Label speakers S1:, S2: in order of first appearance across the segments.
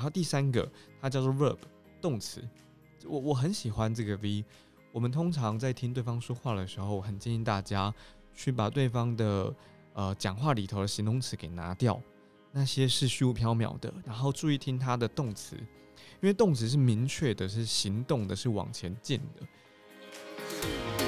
S1: 然后第三个它叫做 verb 动词，我我很喜欢这个 V。我们通常在听对方说话的时候，很建议大家去把对方的呃讲话里头的形容词给拿掉，那些是虚无缥缈的，然后注意听他的动词，因为动词是明确的，是行动的，是往前进的。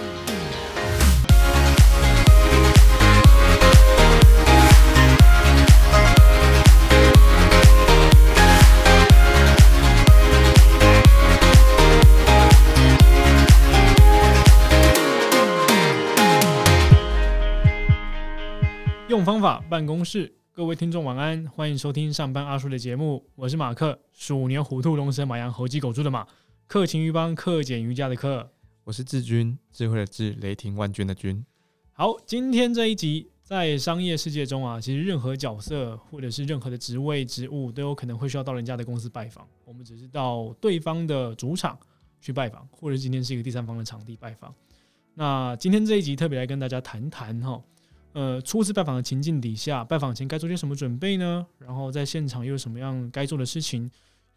S2: 方法办公室，各位听众晚安，欢迎收听上班阿叔的节目，我是马克，鼠年虎兔龙蛇马羊猴鸡狗猪的马，克勤于邦，克俭于家的克。
S1: 我是志军，智慧的智，雷霆万钧的军。
S2: 好，今天这一集在商业世界中啊，其实任何角色或者是任何的职位职务都有可能会需要到人家的公司拜访，我们只是到对方的主场去拜访，或者今天是一个第三方的场地拜访。那今天这一集特别来跟大家谈谈哈。呃，初次拜访的情境底下，拜访前该做些什么准备呢？然后在现场又有什么样该做的事情？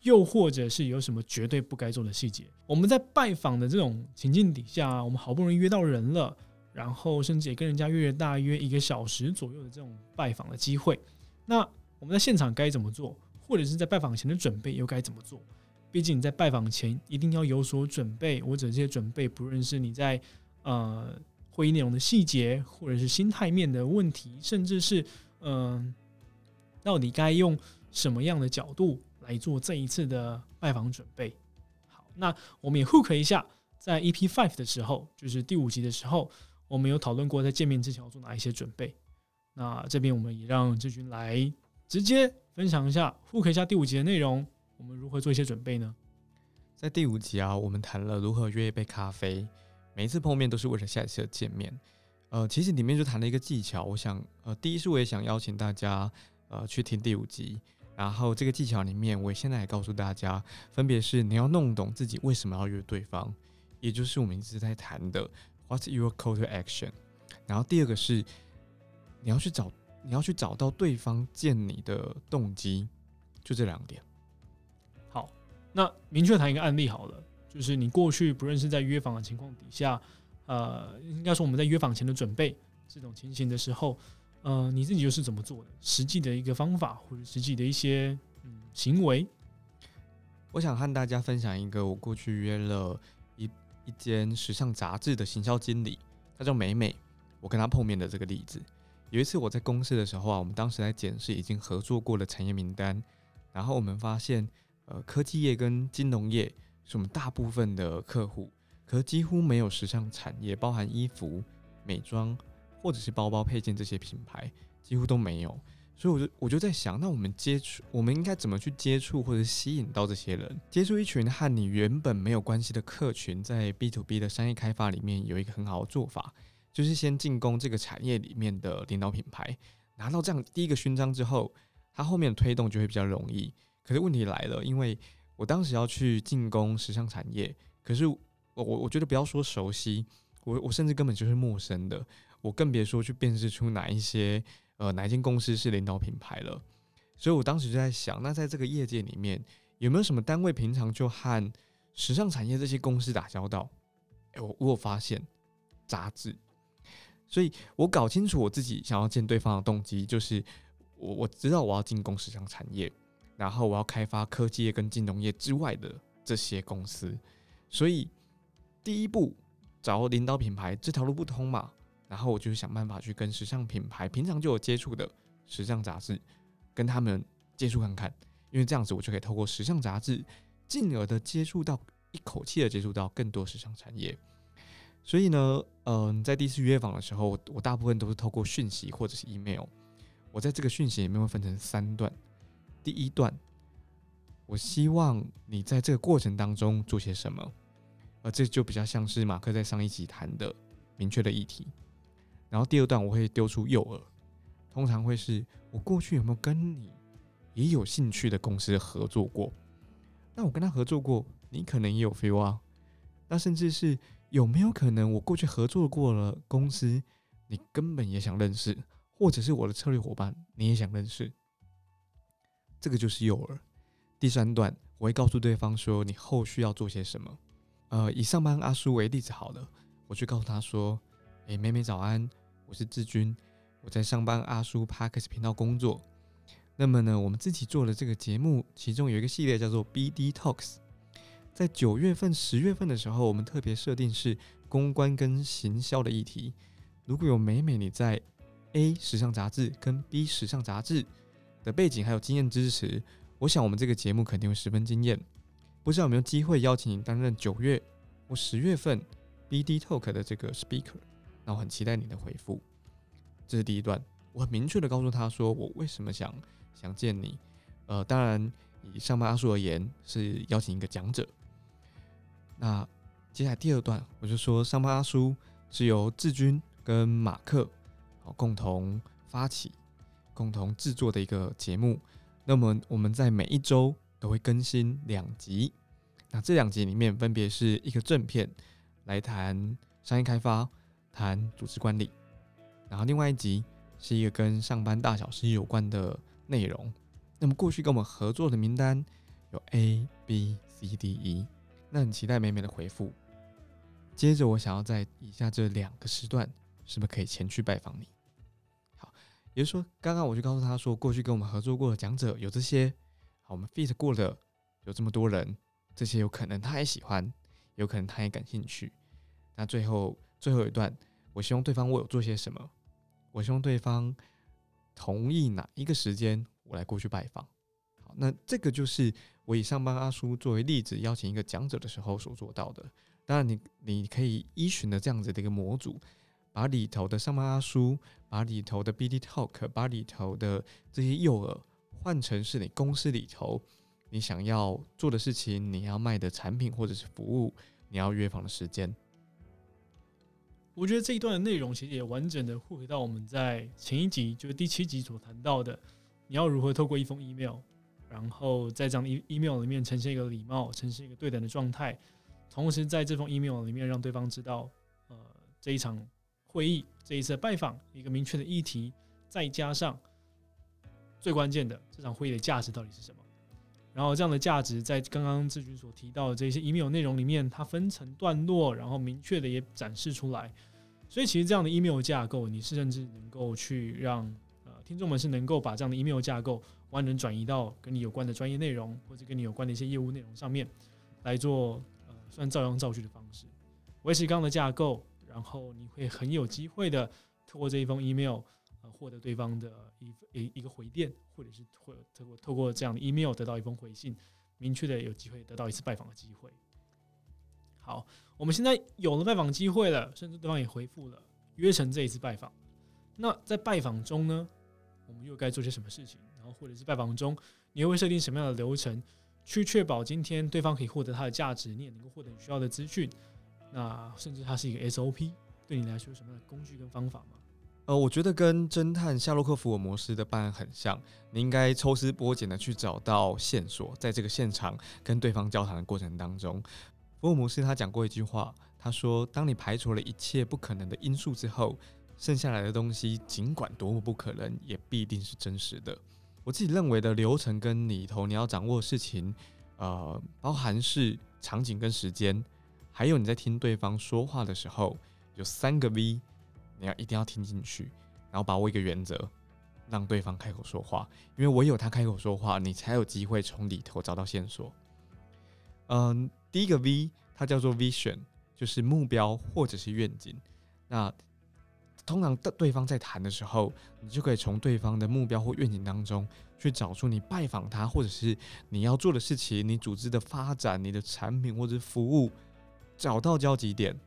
S2: 又或者是有什么绝对不该做的细节？我们在拜访的这种情境底下，我们好不容易约到人了，然后甚至也跟人家约了大约一个小时左右的这种拜访的机会，那我们在现场该怎么做？或者是在拜访前的准备又该怎么做？毕竟你在拜访前一定要有所准备，或者这些准备，不论是你在呃。会议内容的细节，或者是心态面的问题，甚至是嗯，到底该用什么样的角度来做这一次的拜访准备？好，那我们也 hook 一下，在 EP Five 的时候，就是第五集的时候，我们有讨论过在见面之前要做哪一些准备。那这边我们也让志军来直接分享一下 hook 一下第五集的内容，我们如何做一些准备呢？
S1: 在第五集啊，我们谈了如何约一杯咖啡。每一次碰面都是为了下一次的见面，呃，其实里面就谈了一个技巧。我想，呃，第一是我也想邀请大家，呃，去听第五集。然后这个技巧里面，我现在也告诉大家，分别是你要弄懂自己为什么要约对方，也就是我们一直在谈的 What's your call to action。然后第二个是你要去找，你要去找到对方见你的动机，就这两点。
S2: 好，那明确谈一个案例好了。就是你过去不认识在约访的情况底下，呃，应该说我们在约访前的准备这种情形的时候，呃，你自己又是怎么做的？实际的一个方法或者实际的一些嗯行为，
S1: 我想和大家分享一个我过去约了一一间时尚杂志的行销经理，他叫美美，我跟他碰面的这个例子。有一次我在公司的时候啊，我们当时在检视已经合作过的产业名单，然后我们发现，呃，科技业跟金融业。是我们大部分的客户，可是几乎没有时尚产业，包含衣服、美妆或者是包包配件这些品牌，几乎都没有。所以我就我就在想，那我们接触，我们应该怎么去接触或者吸引到这些人？接触一群和你原本没有关系的客群，在 B to B 的商业开发里面有一个很好的做法，就是先进攻这个产业里面的领导品牌，拿到这样第一个勋章之后，它后面的推动就会比较容易。可是问题来了，因为我当时要去进攻时尚产业，可是我我我觉得不要说熟悉，我我甚至根本就是陌生的，我更别说去辨识出哪一些呃哪一间公司是领导品牌了。所以我当时就在想，那在这个业界里面，有没有什么单位平常就和时尚产业这些公司打交道？哎，我我发现杂志，所以我搞清楚我自己想要见对方的动机，就是我我知道我要进攻时尚产业。然后我要开发科技业跟金融业之外的这些公司，所以第一步找领导品牌这条路不通嘛，然后我就想办法去跟时尚品牌平常就有接触的时尚杂志跟他们接触看看，因为这样子我就可以透过时尚杂志，进而的接触到一口气的接触到更多时尚产业。所以呢，嗯，在第一次约访的时候，我大部分都是透过讯息或者是 email，我在这个讯息里面会分成三段。第一段，我希望你在这个过程当中做些什么，而这就比较像是马克在上一集谈的明确的议题。然后第二段，我会丢出诱饵，通常会是我过去有没有跟你也有兴趣的公司合作过？那我跟他合作过，你可能也有 feel 啊。那甚至是有没有可能我过去合作过了公司，你根本也想认识，或者是我的策略伙伴，你也想认识？这个就是诱饵，第三段，我会告诉对方说你后续要做些什么。呃，以上班阿叔为例子好了，我去告诉他说：“诶，美美早安，我是志军，我在上班阿叔 Parkes 频道工作。那么呢，我们自己做的这个节目，其中有一个系列叫做 BD Talks，在九月份、十月份的时候，我们特别设定是公关跟行销的议题。如果有美美你在 A 时尚杂志跟 B 时尚杂志的背景还有经验支持，我想我们这个节目肯定会十分惊艳。不知道有没有机会邀请你担任九月或十月份 BD Talk 的这个 speaker？那我很期待你的回复。这是第一段，我很明确的告诉他说我为什么想想见你。呃，当然以上班阿叔而言是邀请一个讲者。那接下来第二段，我就说上班阿叔是由志军跟马克好共同发起、共同制作的一个节目。那么我们在每一周都会更新两集。那这两集里面分别是一个正片来谈商业开发、谈组织管理，然后另外一集是一个跟上班大小事有关的内容。那么过去跟我们合作的名单有 A、B、C、D、E，那很期待美美的回复。接着我想要在以下这两个时段，是不是可以前去拜访你？好，也就是说，刚刚我就告诉他说，过去跟我们合作过的讲者有这些，好，我们 fit 过的有这么多人，这些有可能他也喜欢，有可能他也感兴趣。那最后最后一段，我希望对方为我做些什么？我希望对方同意哪一个时间我来过去拜访。好，那这个就是我以上班阿叔作为例子，邀请一个讲者的时候所做到的。当然，你你可以依循的这样子的一个模组，把里头的上班阿叔，把里头的 BD Talk，把里头的这些诱饵换成是你公司里头你想要做的事情，你要卖的产品或者是服务，你要约访的时间。
S2: 我觉得这一段的内容其实也完整的回到我们在前一集，就是第七集所谈到的，你要如何透过一封 email，然后在这样的 e email 里面呈现一个礼貌，呈现一个对等的状态，同时在这封 email 里面让对方知道，呃，这一场会议，这一次拜访一个明确的议题，再加上最关键的这场会议的价值到底是什么。然后这样的价值在刚刚志军所提到的这些 email 内容里面，它分成段落，然后明确的也展示出来。所以其实这样的 email 架构，你是甚至能够去让呃听众们是能够把这样的 email 架构完整转移到跟你有关的专业内容，或者跟你有关的一些业务内容上面来做呃算照样造句的方式，维持刚刚的架构，然后你会很有机会的透过这一封 email 呃。获得对方的一一一个回电，或者是或透过透过这样的 email 得到一封回信，明确的有机会得到一次拜访的机会。好，我们现在有了拜访机会了，甚至对方也回复了，约成这一次拜访。那在拜访中呢，我们又该做些什么事情？然后或者是拜访中，你又会设定什么样的流程，去确保今天对方可以获得他的价值，你也能够获得你需要的资讯？那甚至它是一个 SOP，对你来说有什么样的工具跟方法吗？
S1: 呃，我觉得跟侦探夏洛克福尔摩斯的办案很像，你应该抽丝剥茧的去找到线索，在这个现场跟对方交谈的过程当中，福尔摩斯他讲过一句话，他说：“当你排除了一切不可能的因素之后，剩下来的东西，尽管多么不可能，也必定是真实的。”我自己认为的流程跟里头你要掌握的事情，呃，包含是场景跟时间，还有你在听对方说话的时候，有三个 V。你要一定要听进去，然后把握一个原则，让对方开口说话，因为唯有他开口说话，你才有机会从里头找到线索。嗯，第一个 V 它叫做 vision，就是目标或者是愿景。那通常的对方在谈的时候，你就可以从对方的目标或愿景当中去找出你拜访他，或者是你要做的事情，你组织的发展，你的产品或者服务，找到交集点。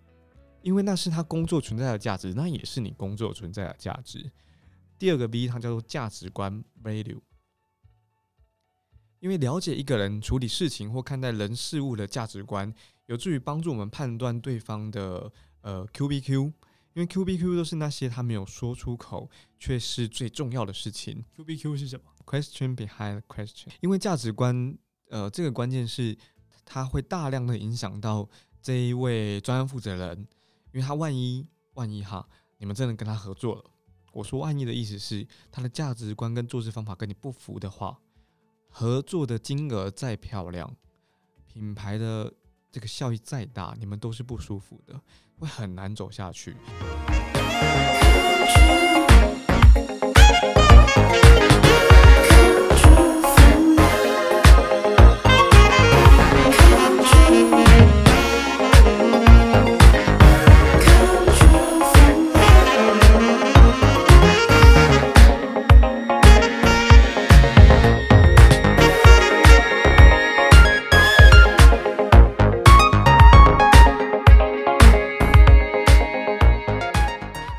S1: 因为那是他工作存在的价值，那也是你工作存在的价值。第二个 V 它叫做价值观 （value），因为了解一个人处理事情或看待人事物的价值观，有助于帮助我们判断对方的呃 QBQ。因为 QBQ 都是那些他没有说出口却是最重要的事情。
S2: QBQ 是什么
S1: ？Question behind question。因为价值观，呃，这个关键是它会大量的影响到这一位专案负责人。因为他万一万一哈，你们真的跟他合作了，我说万一的意思是他的价值观跟做事方法跟你不符的话，合作的金额再漂亮，品牌的这个效益再大，你们都是不舒服的，会很难走下去。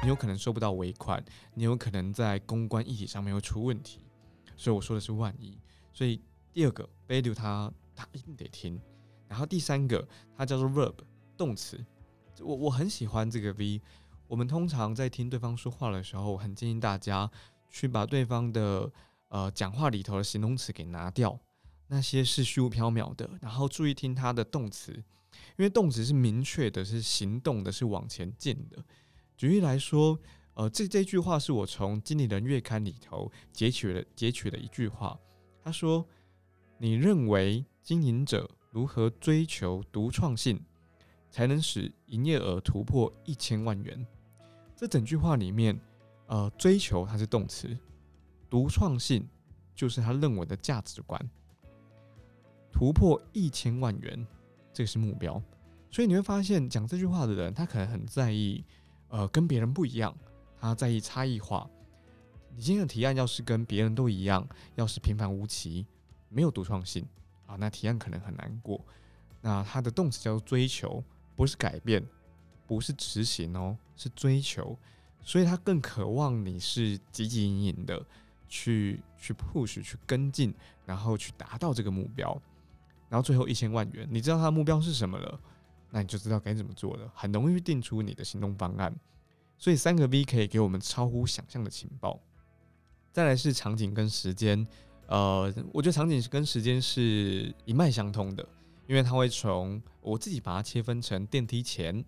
S1: 你有可能收不到尾款，你有可能在公关议题上面会出问题，所以我说的是万一。所以第二个 value 它它一定得听，然后第三个它叫做 verb 动词，我我很喜欢这个 V。我们通常在听对方说话的时候，很建议大家去把对方的呃讲话里头的形容词给拿掉，那些是虚无缥缈的，然后注意听它的动词，因为动词是明确的，是行动的，是往前进的。举例来说，呃，这这句话是我从《经理人月刊》里头截取了截取的一句话。他说：“你认为经营者如何追求独创性，才能使营业额突破一千万元？”这整句话里面，呃，追求它是动词，独创性就是他认为的价值观，突破一千万元，这个是目标。所以你会发现，讲这句话的人，他可能很在意。呃，跟别人不一样，他在意差异化。你今天的提案要是跟别人都一样，要是平凡无奇，没有独创性啊，那提案可能很难过。那它的动词叫做追求，不是改变，不是执行哦，是追求。所以他更渴望你是汲汲营营的去去 push 去跟进，然后去达到这个目标。然后最后一千万元，你知道他的目标是什么了？那你就知道该怎么做了，很容易定出你的行动方案。所以三个 V 可以给我们超乎想象的情报。再来是场景跟时间，呃，我觉得场景跟时间是一脉相通的，因为它会从我自己把它切分成电梯前，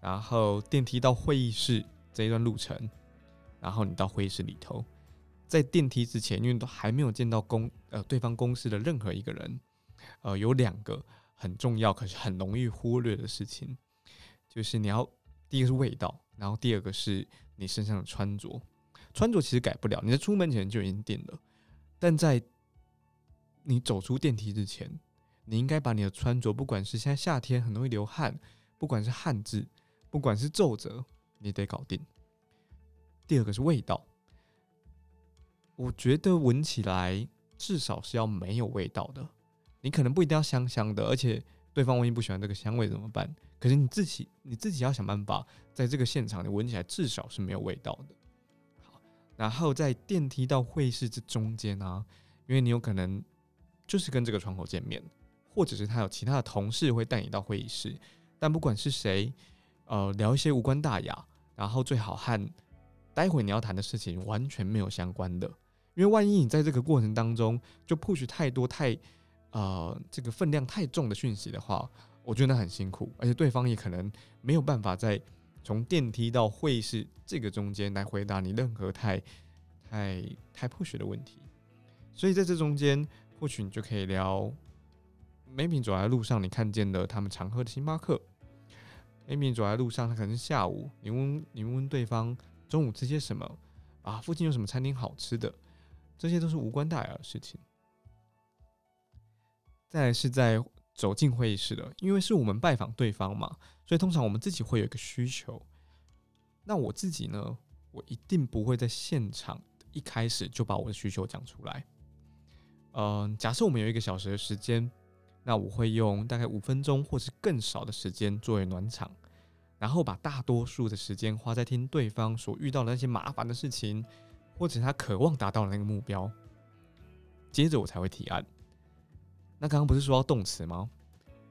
S1: 然后电梯到会议室这一段路程，然后你到会议室里头，在电梯之前，因为都还没有见到公呃对方公司的任何一个人，呃，有两个。很重要，可是很容易忽略的事情，就是你要第一个是味道，然后第二个是你身上的穿着。穿着其实改不了，你在出门前就已经定了，但在你走出电梯之前，你应该把你的穿着，不管是现在夏天很容易流汗，不管是汗渍，不管是皱褶，你得搞定。第二个是味道，我觉得闻起来至少是要没有味道的。你可能不一定要香香的，而且对方万一不喜欢这个香味怎么办？可是你自己你自己要想办法，在这个现场你闻起来至少是没有味道的。好，然后在电梯到会议室这中间啊，因为你有可能就是跟这个窗口见面，或者是他有其他的同事会带你到会议室，但不管是谁，呃，聊一些无关大雅，然后最好和待会你要谈的事情完全没有相关的，因为万一你在这个过程当中就 push 太多太。呃，这个分量太重的讯息的话，我觉得那很辛苦，而且对方也可能没有办法在从电梯到会议室这个中间来回答你任何太太太破血的问题。所以在这中间，或许你就可以聊，maybe 走在路上你看见了他们常喝的星巴克，maybe 走在路上他可能是下午，你问你问对方中午吃些什么啊，附近有什么餐厅好吃的，这些都是无关大雅的事情。再是在走进会议室的，因为是我们拜访对方嘛，所以通常我们自己会有一个需求。那我自己呢，我一定不会在现场一开始就把我的需求讲出来。嗯，假设我们有一个小时的时间，那我会用大概五分钟或是更少的时间作为暖场，然后把大多数的时间花在听对方所遇到的那些麻烦的事情，或者他渴望达到的那个目标，接着我才会提案。那刚刚不是说到动词吗？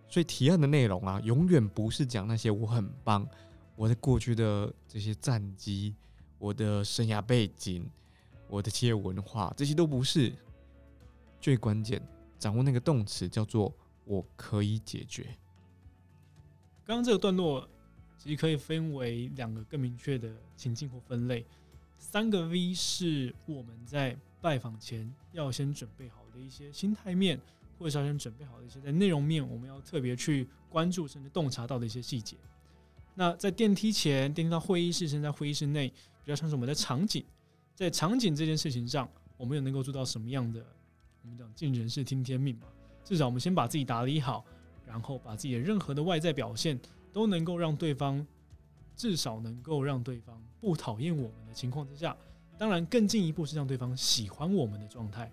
S1: 所以提案的内容啊，永远不是讲那些我很棒，我在过去的这些战绩，我的生涯背景，我的企业文化，这些都不是。最关键，掌握那个动词叫做我可以解决。
S2: 刚刚这个段落其实可以分为两个更明确的情境或分类。三个 V 是我们在拜访前要先准备好。的一些心态面，或者是要先准备好的一些在内容面，我们要特别去关注甚至洞察到的一些细节。那在电梯前、电梯到会议室，甚至在会议室内，比较像是我们的场景，在场景这件事情上，我们又能够做到什么样的？我们讲尽人事听天命嘛，至少我们先把自己打理好，然后把自己的任何的外在表现都能够让对方，至少能够让对方不讨厌我们的情况之下，当然更进一步是让对方喜欢我们的状态。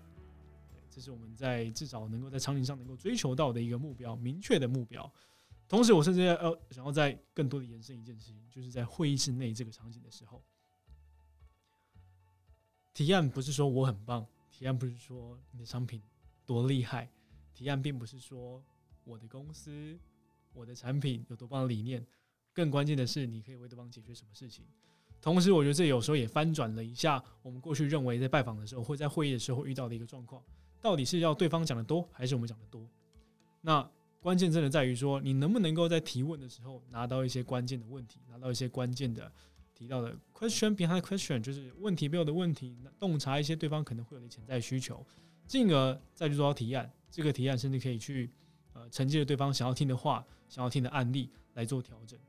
S2: 这是我们在至少能够在场景上能够追求到的一个目标，明确的目标。同时，我甚至要想要在更多的延伸一件事情，就是在会议室内这个场景的时候，提案不是说我很棒，提案不是说你的商品多厉害，提案并不是说我的公司、我的产品有多棒的理念，更关键的是你可以为对方解决什么事情。同时，我觉得这有时候也翻转了一下我们过去认为在拜访的时候或在会议的时候遇到的一个状况，到底是要对方讲的多，还是我们讲的多？那。关键真的在于说，你能不能够在提问的时候拿到一些关键的问题，拿到一些关键的提到的 question behind question，就是问题背后的问题，洞察一些对方可能会有的潜在需求，进而再去做到提案。这个提案甚至可以去呃承接着对方想要听的话、想要听的案例来做调整。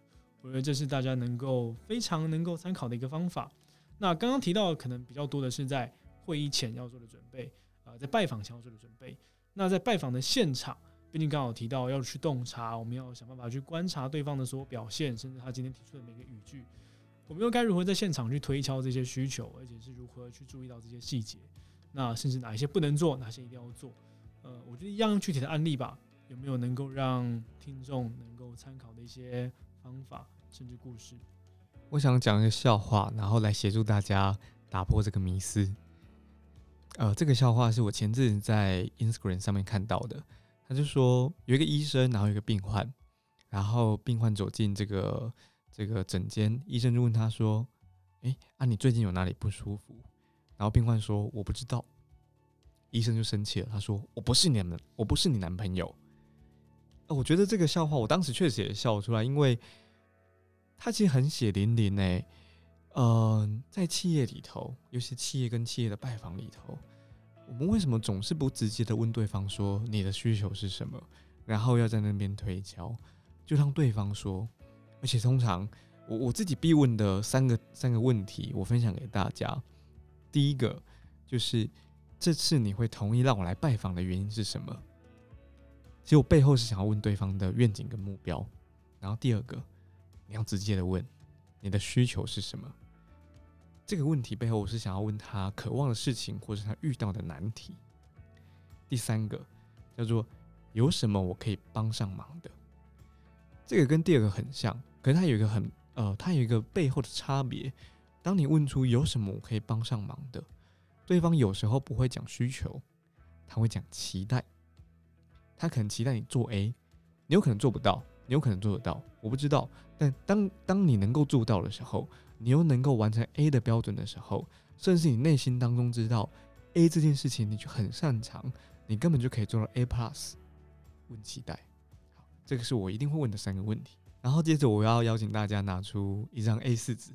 S2: 我觉得这是大家能够非常能够参考的一个方法。那刚刚提到的可能比较多的是在会议前要做的准备，啊，在拜访前要做的准备。那在拜访的现场。毕竟刚好提到要去洞察，我们要想办法去观察对方的所有表现，甚至他今天提出的每个语句，我们又该如何在现场去推敲这些需求，而且是如何去注意到这些细节？那甚至哪一些不能做，哪些一定要做？呃，我觉得一样具体的案例吧，有没有能够让听众能够参考的一些方法，甚至故事？
S1: 我想讲一个笑话，然后来协助大家打破这个迷思。呃，这个笑话是我前阵在 Instagram 上面看到的。他就说有一个医生，然后有一个病患，然后病患走进这个这个诊间，医生就问他说：“哎，啊，你最近有哪里不舒服？”然后病患说：“我不知道。”医生就生气了，他说：“我不是你们，我不是你男朋友。”我觉得这个笑话，我当时确实也笑出来，因为他其实很血淋淋诶。嗯，在企业里头，尤其企业跟企业的拜访里头。我们为什么总是不直接的问对方说你的需求是什么，然后要在那边推敲，就让对方说。而且通常我我自己必问的三个三个问题，我分享给大家。第一个就是这次你会同意让我来拜访的原因是什么？其实我背后是想要问对方的愿景跟目标。然后第二个，你要直接的问你的需求是什么。这个问题背后，我是想要问他渴望的事情，或是他遇到的难题。第三个叫做有什么我可以帮上忙的。这个跟第二个很像，可是它有一个很呃，它有一个背后的差别。当你问出有什么我可以帮上忙的，对方有时候不会讲需求，他会讲期待。他可能期待你做 A，你有可能做不到，你有可能做得到，我不知道。但当当你能够做到的时候，你又能够完成 A 的标准的时候，甚至你内心当中知道 A 这件事情你就很擅长，你根本就可以做到 A plus。问期待，好，这个是我一定会问的三个问题。然后接着我要邀请大家拿出一张 A 四纸，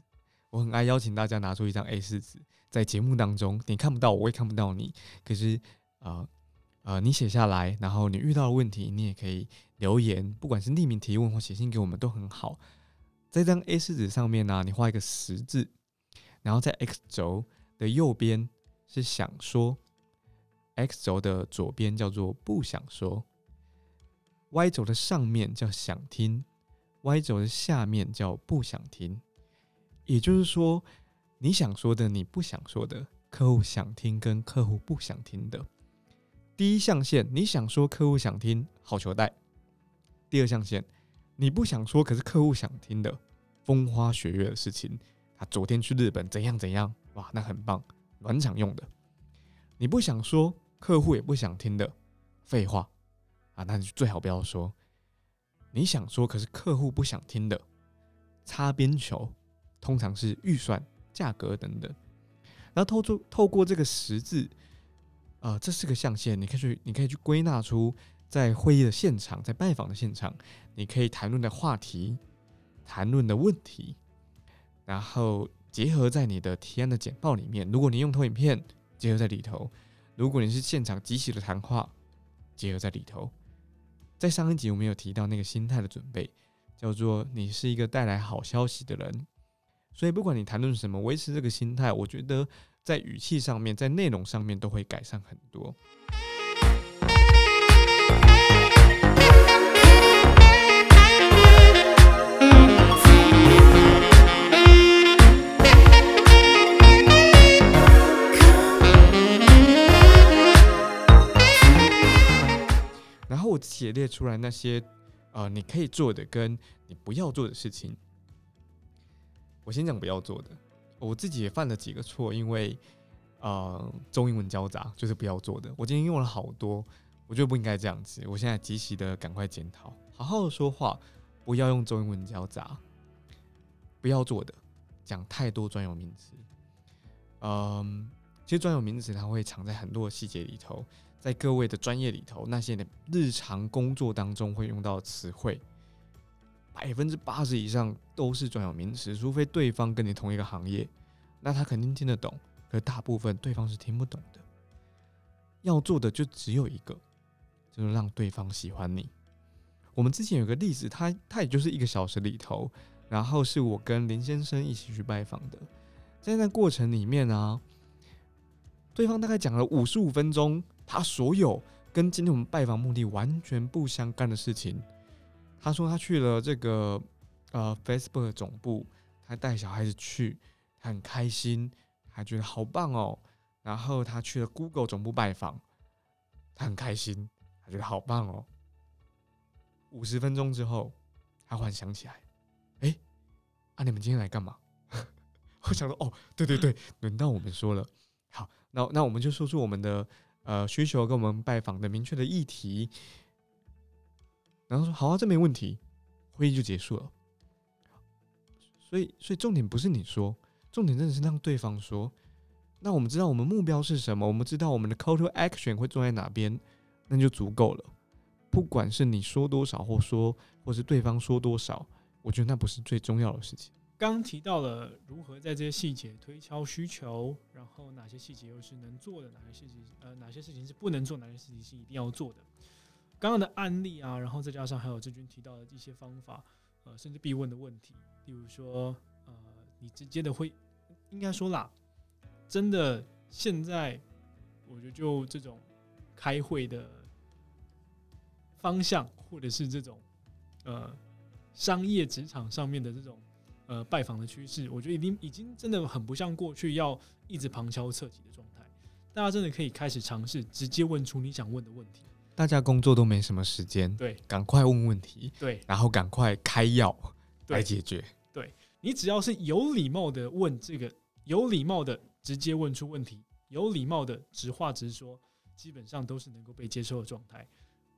S1: 我很爱邀请大家拿出一张 A 四纸，在节目当中你看不到我，我也看不到你，可是呃呃，你写下来，然后你遇到的问题，你也可以留言，不管是匿名提问或写信给我们都很好。在这张 A 四纸上面呢，你画一个十字，然后在 X 轴的右边是想说，X 轴的左边叫做不想说，Y 轴的上面叫想听，Y 轴的下面叫不想听。也就是说，你想说的、你不想说的，客户想听跟客户不想听的。第一象限，你想说，客户想听，好球带。第二象限。你不想说，可是客户想听的风花雪月的事情，他昨天去日本怎样怎样，哇，那很棒，暖场用的。你不想说，客户也不想听的废话啊，那就最好不要说。你想说，可是客户不想听的擦边球，通常是预算、价格等等。然后透出透过这个十字，呃，这四个象限，你可以去，你可以去归纳出。在会议的现场，在拜访的现场，你可以谈论的话题、谈论的问题，然后结合在你的提案的简报里面。如果你用投影片，结合在里头；如果你是现场即时的谈话，结合在里头。在上一集我们有提到那个心态的准备，叫做你是一个带来好消息的人。所以不管你谈论什么，维持这个心态，我觉得在语气上面，在内容上面都会改善很多。出来那些呃你可以做的跟你不要做的事情。我先讲不要做的，我自己也犯了几个错，因为呃中英文交杂，就是不要做的。我今天用了好多，我觉得不应该这样子。我现在及时的赶快检讨，好好的说话，不要用中英文交杂。不要做的，讲太多专有名词。嗯，其实专有名词它会藏在很多细节里头。在各位的专业里头，那些你日常工作当中会用到的词汇，百分之八十以上都是专有名词，除非对方跟你同一个行业，那他肯定听得懂，可大部分对方是听不懂的。要做的就只有一个，就是让对方喜欢你。我们之前有个例子，他他也就是一个小时里头，然后是我跟林先生一起去拜访的，在那过程里面呢，对方大概讲了五十五分钟。他所有跟今天我们拜访目的完全不相干的事情，他说他去了这个呃 Facebook 总部，他带小孩子去，他很开心，还觉得好棒哦。然后他去了 Google 总部拜访，他很开心，他觉得好棒哦。五十分钟之后，他忽然想起来，哎，啊你们今天来干嘛？我想说，哦，对对对，轮到我们说了。好，那那我们就说出我们的。呃，需求跟我们拜访的明确的议题，然后说好啊，这没问题，会议就结束了。所以，所以重点不是你说，重点真的是让对方说。那我们知道我们目标是什么，我们知道我们的 call to action 会做在哪边，那就足够了。不管是你说多少，或说，或是对方说多少，我觉得那不是最重要的事情。
S2: 刚提到了如何在这些细节推敲需求，然后哪些细节又是能做的，哪些细节呃哪些事情是不能做，哪些事情是一定要做的。刚刚的案例啊，然后再加上还有志军提到的一些方法，呃，甚至必问的问题，例如说呃，你直接的会应该说啦，真的现在我觉得就这种开会的方向，或者是这种呃商业职场上面的这种。呃，拜访的趋势，我觉得已经已经真的很不像过去要一直旁敲侧击的状态。大家真的可以开始尝试直接问出你想问的问题。
S1: 大家工作都没什么时间，
S2: 对，
S1: 赶快问问题，
S2: 对，
S1: 然后赶快开药来解决。
S2: 对你只要是有礼貌的问这个，有礼貌的直接问出问题，有礼貌的直话直说，基本上都是能够被接受的状态。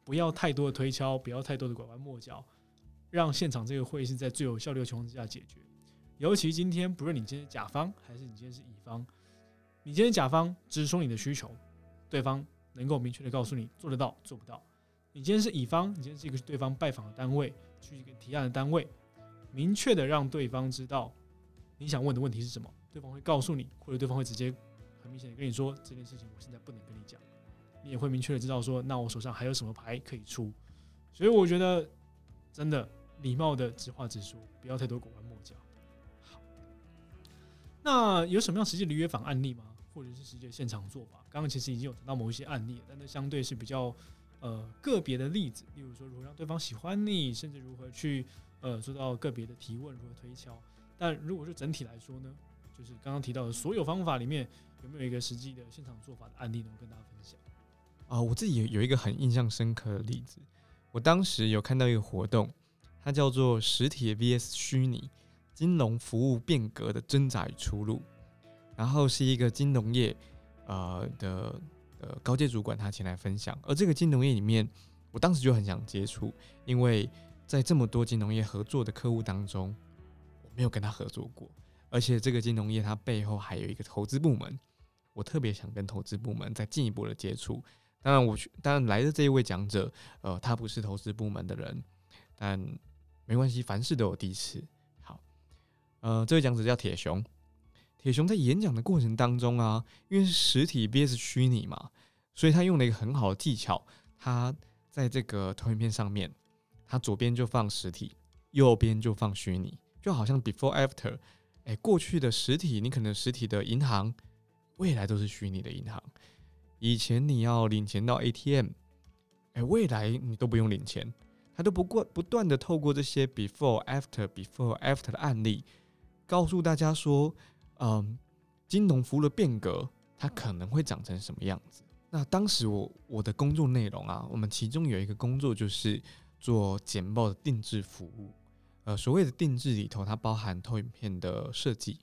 S2: 不要太多的推敲，不要太多的拐弯抹角。让现场这个会议是在最有效率的情况之下解决。尤其今天，不论你今天是甲方还是你今天是乙方，你今天甲方只是说你的需求，对方能够明确的告诉你做得到做不到。你今天是乙方，你今天是一个对方拜访的单位，去一个提案的单位，明确的让对方知道你想问的问题是什么，对方会告诉你，或者对方会直接很明显的跟你说这件事情我现在不能跟你讲，你也会明确的知道说那我手上还有什么牌可以出。所以我觉得真的。礼貌的直话直说，不要太多拐弯抹角。好，那有什么样实际的约访案例吗？或者是实际的现场做法？刚刚其实已经有谈到某一些案例，但那相对是比较呃个别的例子，例如说如何让对方喜欢你，甚至如何去呃做到个别的提问，如何推敲。但如果是整体来说呢，就是刚刚提到的所有方法里面，有没有一个实际的现场做法的案例能跟大家分享？
S1: 啊，我自己有有一个很印象深刻的例子，我当时有看到一个活动。它叫做实体 VS 虚拟金融服务变革的挣扎与出路，然后是一个金融业呃的呃高阶主管他前来分享，而这个金融业里面，我当时就很想接触，因为在这么多金融业合作的客户当中，我没有跟他合作过，而且这个金融业它背后还有一个投资部门，我特别想跟投资部门再进一步的接触。当然，我去当然来的这一位讲者，呃，他不是投资部门的人，但。没关系，凡事都有第一次。好，呃，这位讲者叫铁熊。铁熊在演讲的过程当中啊，因为实体 VS 虚拟嘛，所以他用了一个很好的技巧，他在这个投影片上面，他左边就放实体，右边就放虚拟，就好像 before after，哎，过去的实体你可能实体的银行，未来都是虚拟的银行。以前你要领钱到 ATM，哎，未来你都不用领钱，他都不过不断的透过这些 before after before after 的案例，告诉大家说，嗯，金融服务的变革它可能会长成什么样子。那当时我我的工作内容啊，我们其中有一个工作就是做简报的定制服务，呃，所谓的定制里头，它包含投影片的设计，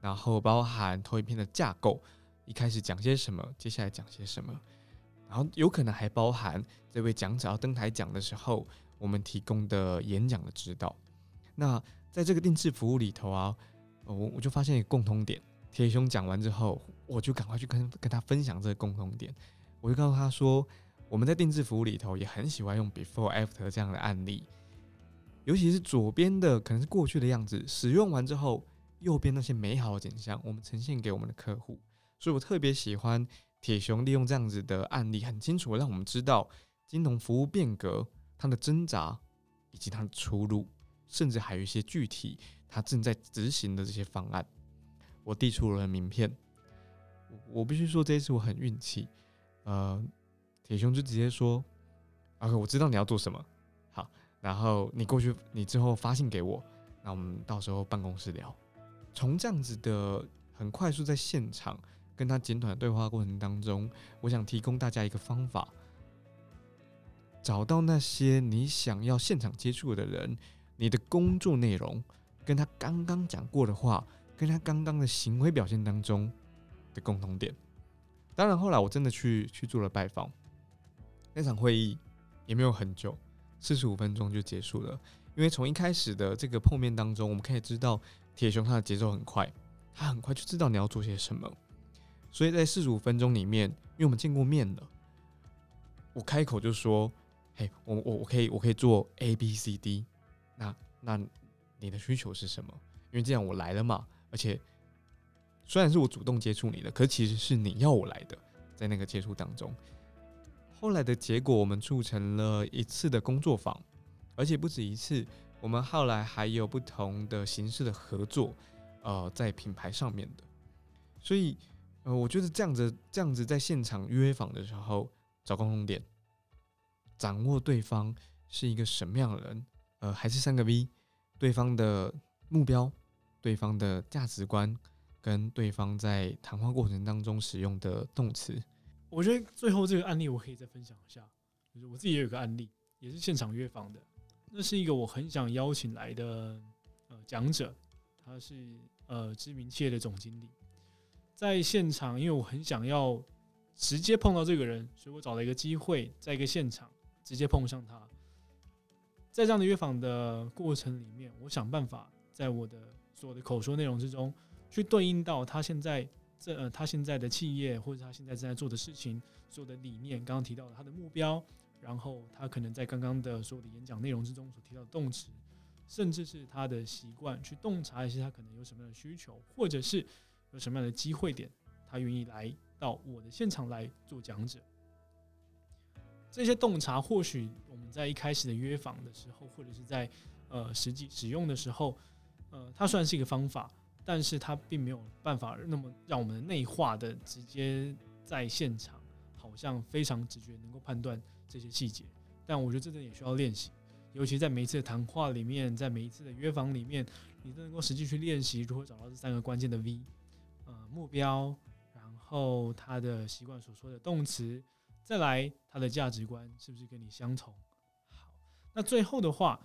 S1: 然后包含投影片的架构。一开始讲些什么，接下来讲些什么，然后有可能还包含这位讲者要登台讲的时候，我们提供的演讲的指导。那在这个定制服务里头啊，我我就发现一个共通点。铁兄讲完之后，我就赶快去跟跟他分享这个共通点。我就告诉他说，我们在定制服务里头也很喜欢用 before after 这样的案例，尤其是左边的可能是过去的样子，使用完之后，右边那些美好的景象，我们呈现给我们的客户。所以我特别喜欢铁熊利用这样子的案例，很清楚的让我们知道金融服务变革他的挣扎以及他的出路，甚至还有一些具体他正在执行的这些方案。我递出了名片，我必须说这一次我很运气，呃，铁熊就直接说：“OK，我知道你要做什么，好，然后你过去，你之后发信给我，那我们到时候办公室聊。”从这样子的很快速在现场。跟他简短的对话过程当中，我想提供大家一个方法，找到那些你想要现场接触的人，你的工作内容跟他刚刚讲过的话，跟他刚刚的行为表现当中的共同点。当然，后来我真的去去做了拜访，那场会议也没有很久，四十五分钟就结束了。因为从一开始的这个碰面当中，我们可以知道铁熊他的节奏很快，他很快就知道你要做些什么。所以在四十五分钟里面，因为我们见过面了，我开口就说：“哎，我我我可以我可以做 A B C D，那那你的需求是什么？因为这样我来了嘛，而且虽然是我主动接触你的，可其实是你要我来的，在那个接触当中，后来的结果我们促成了一次的工作坊，而且不止一次，我们后来还有不同的形式的合作，呃，在品牌上面的，所以。呃，我觉得这样子，这样子在现场约访的时候找共同点，掌握对方是一个什么样的人，呃，还是三个 V，对方的目标、对方的价值观，跟对方在谈话过程当中使用的动词。
S2: 我觉得最后这个案例我可以再分享一下，就是我自己也有个案例，也是现场约访的，那是一个我很想邀请来的呃讲者，他是呃知名企业的总经理。在现场，因为我很想要直接碰到这个人，所以我找了一个机会，在一个现场直接碰上他。在这样的约访的过程里面，我想办法在我的所有的口说内容之中，去对应到他现在这呃他现在的企业或者他现在正在做的事情，所有的理念，刚刚提到的他的目标，然后他可能在刚刚的所有的演讲内容之中所提到的动词，甚至是他的习惯，去洞察一些他可能有什么样的需求，或者是。有什么样的机会点，他愿意来到我的现场来做讲者？这些洞察，或许我们在一开始的约访的时候，或者是在呃实际使用的时候，呃，它算是一个方法，但是它并没有办法那么让我们内化的直接在现场，好像非常直觉能够判断这些细节。但我觉得这点也需要练习，尤其在每一次的谈话里面，在每一次的约访里面，你都能够实际去练习如何找到这三个关键的 V。呃，目标，然后他的习惯所说的动词，再来他的价值观是不是跟你相同？好，那最后的话，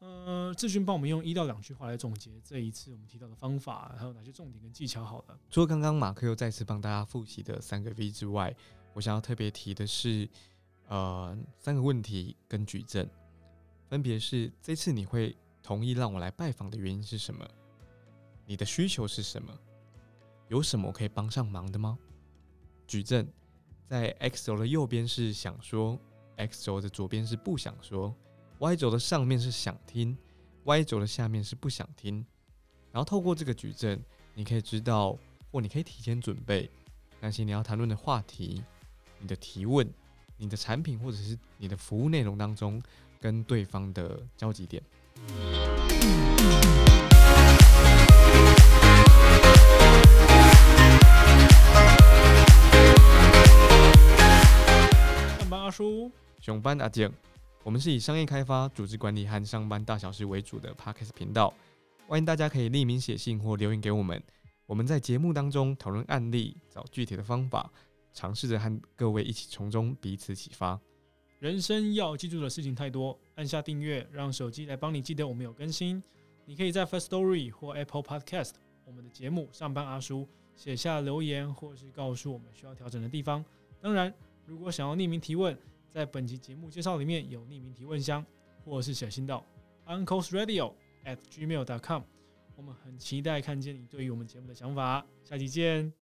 S2: 呃，志军帮我们用一到两句话来总结这一次我们提到的方法，还有哪些重点跟技巧？好了，
S1: 除了刚刚马克又再次帮大家复习的三个 V 之外，我想要特别提的是，呃，三个问题跟举证，分别是这次你会同意让我来拜访的原因是什么？你的需求是什么？有什么可以帮上忙的吗？矩阵在 x 轴的右边是想说，x 轴的左边是不想说，y 轴的上面是想听，y 轴的下面是不想听。然后透过这个矩阵，你可以知道，或你可以提前准备那些你要谈论的话题，你的提问、你的产品或者是你的服务内容当中跟对方的交集点。
S2: 阿叔，
S1: 熊班阿健，我们是以商业开发、组织管理和上班大小事为主的 Podcast 频道，欢迎大家可以匿名写信或留言给我们。我们在节目当中讨论案例，找具体的方法，尝试着和各位一起从中彼此启发。
S2: 人生要记住的事情太多，按下订阅，让手机来帮你记得我们有更新。你可以在 First Story 或 Apple Podcast 我们的节目上班阿叔写下留言，或是告诉我们需要调整的地方。当然，如果想要匿名提问，在本期节目介绍里面有匿名提问箱，或是写信到 uncles radio at gmail dot com。我们很期待看见你对于我们节目的想法。下期见。